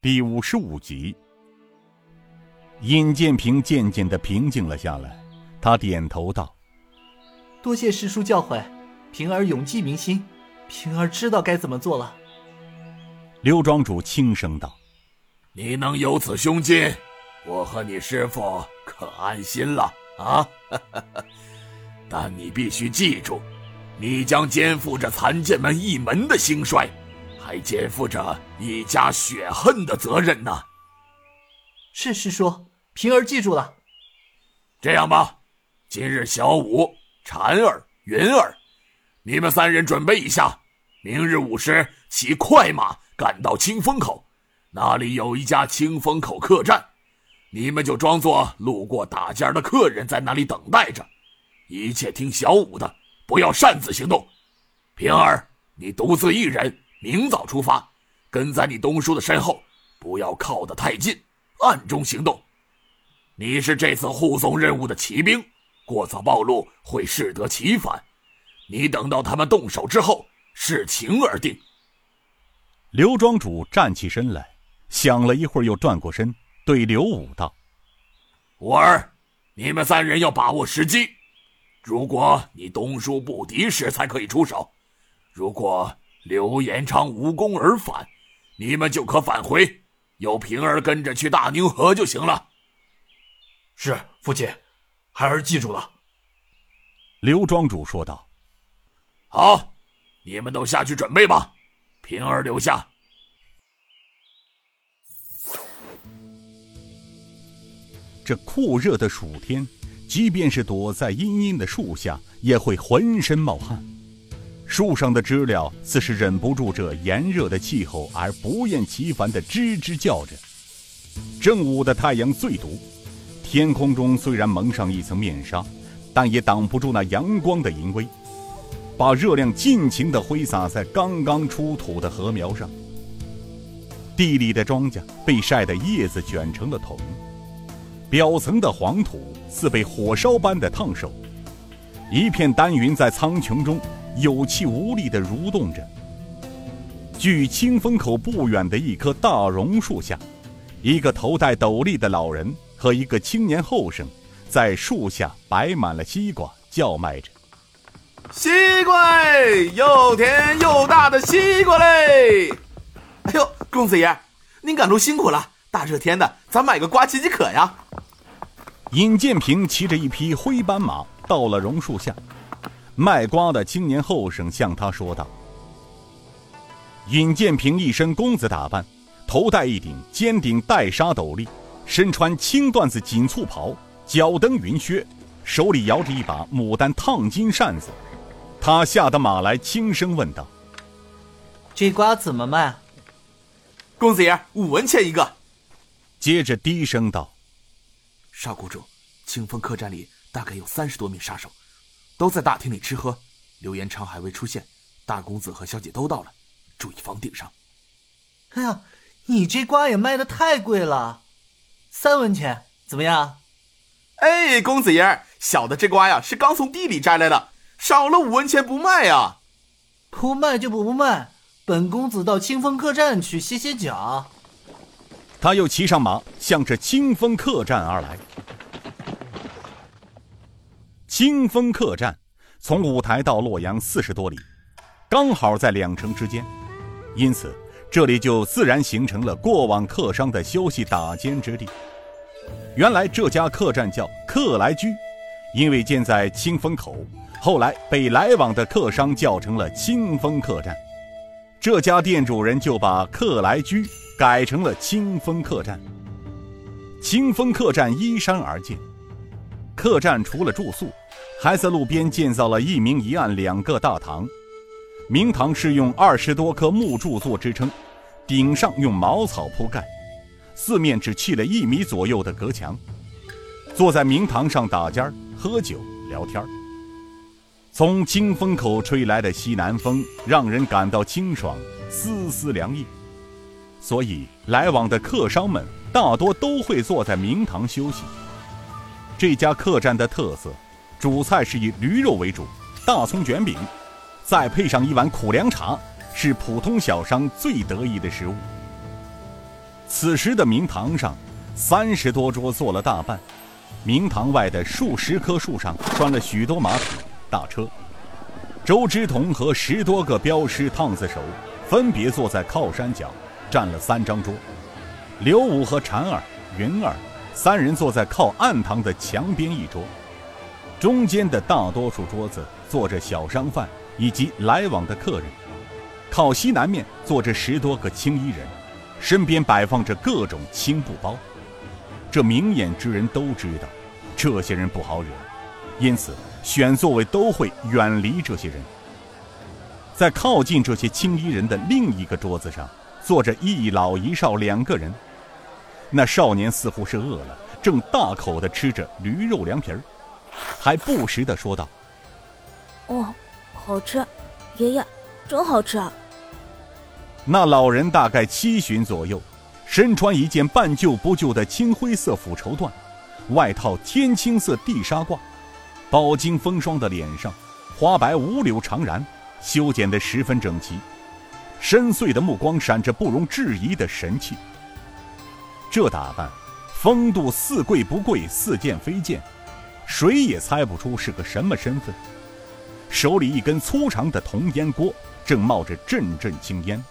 第五十五集，尹建平渐渐的平静了下来，他点头道：“多谢师叔教诲，平儿永记铭心，平儿知道该怎么做了。”刘庄主轻声道：“你能有此胸襟，我和你师父可安心了啊！但你必须记住，你将肩负着残剑门一门的兴衰。”还肩负着一家血恨的责任呢。是师叔，平儿记住了。这样吧，今日小五、婵儿、云儿，你们三人准备一下，明日午时骑快马赶到清风口，那里有一家清风口客栈，你们就装作路过打尖的客人，在那里等待着，一切听小五的，不要擅自行动。平儿，你独自一人。明早出发，跟在你东叔的身后，不要靠得太近，暗中行动。你是这次护送任务的骑兵，过早暴露会适得其反。你等到他们动手之后，视情而定。刘庄主站起身来，想了一会儿，又转过身对刘武道：“武儿，你们三人要把握时机。如果你东叔不敌时，才可以出手。如果……”刘延昌无功而返，你们就可返回，有平儿跟着去大宁河就行了。是父亲，孩儿记住了。刘庄主说道：“好，你们都下去准备吧，平儿留下。”这酷热的暑天，即便是躲在阴阴的树下，也会浑身冒汗。树上的知了似是忍不住这炎热的气候而不厌其烦地吱吱叫着。正午的太阳最毒，天空中虽然蒙上一层面纱，但也挡不住那阳光的淫威，把热量尽情地挥洒在刚刚出土的禾苗上。地里的庄稼被晒得叶子卷成了筒，表层的黄土似被火烧般的烫手，一片丹云在苍穹中。有气无力地蠕动着。距清风口不远的一棵大榕树下，一个头戴斗笠的老人和一个青年后生，在树下摆满了西瓜，叫卖着：“西瓜，又甜又大的西瓜嘞！”哎呦，公子爷，您赶路辛苦了，大热天的，咱买个瓜解解渴呀。尹建平骑着一匹灰斑马到了榕树下。卖瓜的青年后生向他说道：“尹建平一身公子打扮，头戴一顶尖顶带纱斗笠，身穿青缎子紧簇袍，脚蹬云靴，手里摇着一把牡丹烫金扇子。他下得马来，轻声问道：‘这瓜怎么卖？’公子爷五文钱一个。接着低声道：‘少谷主，清风客栈里大概有三十多名杀手。’”都在大厅里吃喝，刘延昌还未出现，大公子和小姐都到了，注意房顶上。哎呀，你这瓜也卖的太贵了，三文钱怎么样？哎，公子爷，小的这瓜呀是刚从地里摘来的，少了五文钱不卖呀。不卖就不卖，本公子到清风客栈去歇歇脚。他又骑上马，向着清风客栈而来。清风客栈从五台到洛阳四十多里，刚好在两城之间，因此这里就自然形成了过往客商的休息打尖之地。原来这家客栈叫客来居，因为建在清风口，后来被来往的客商叫成了清风客栈。这家店主人就把客来居改成了清风客栈。清风客栈依山而建。客栈除了住宿，还在路边建造了一明一暗两个大堂。明堂是用二十多棵木柱做支撑，顶上用茅草铺盖，四面只砌了一米左右的隔墙。坐在明堂上打尖儿、喝酒、聊天儿。从清风口吹来的西南风，让人感到清爽，丝丝凉意。所以来往的客商们大多都会坐在明堂休息。这家客栈的特色，主菜是以驴肉为主，大葱卷饼，再配上一碗苦凉茶，是普通小商最得意的食物。此时的明堂上，三十多桌坐了大半。明堂外的数十棵树上拴了许多马匹、大车。周之同和十多个镖师、烫子手分别坐在靠山脚，占了三张桌。刘武和婵儿、云儿三人坐在靠暗堂的墙边一桌。中间的大多数桌子坐着小商贩以及来往的客人。靠西南面坐着十多个青衣人，身边摆放着各种青布包。这明眼之人都知道，这些人不好惹，因此选座位都会远离这些人。在靠近这些青衣人的另一个桌子上，坐着一老一少两个人。那少年似乎是饿了，正大口地吃着驴肉凉皮儿，还不时地说道：“哦，好吃，爷爷，真好吃。”那老人大概七旬左右。身穿一件半旧不旧的青灰色腐绸缎，外套天青色地纱褂，饱经风霜的脸上，花白五绺长髯，修剪得十分整齐，深邃的目光闪着不容置疑的神气。这打扮，风度似贵不贵，似贱非贱，谁也猜不出是个什么身份。手里一根粗长的铜烟锅，正冒着阵阵青烟。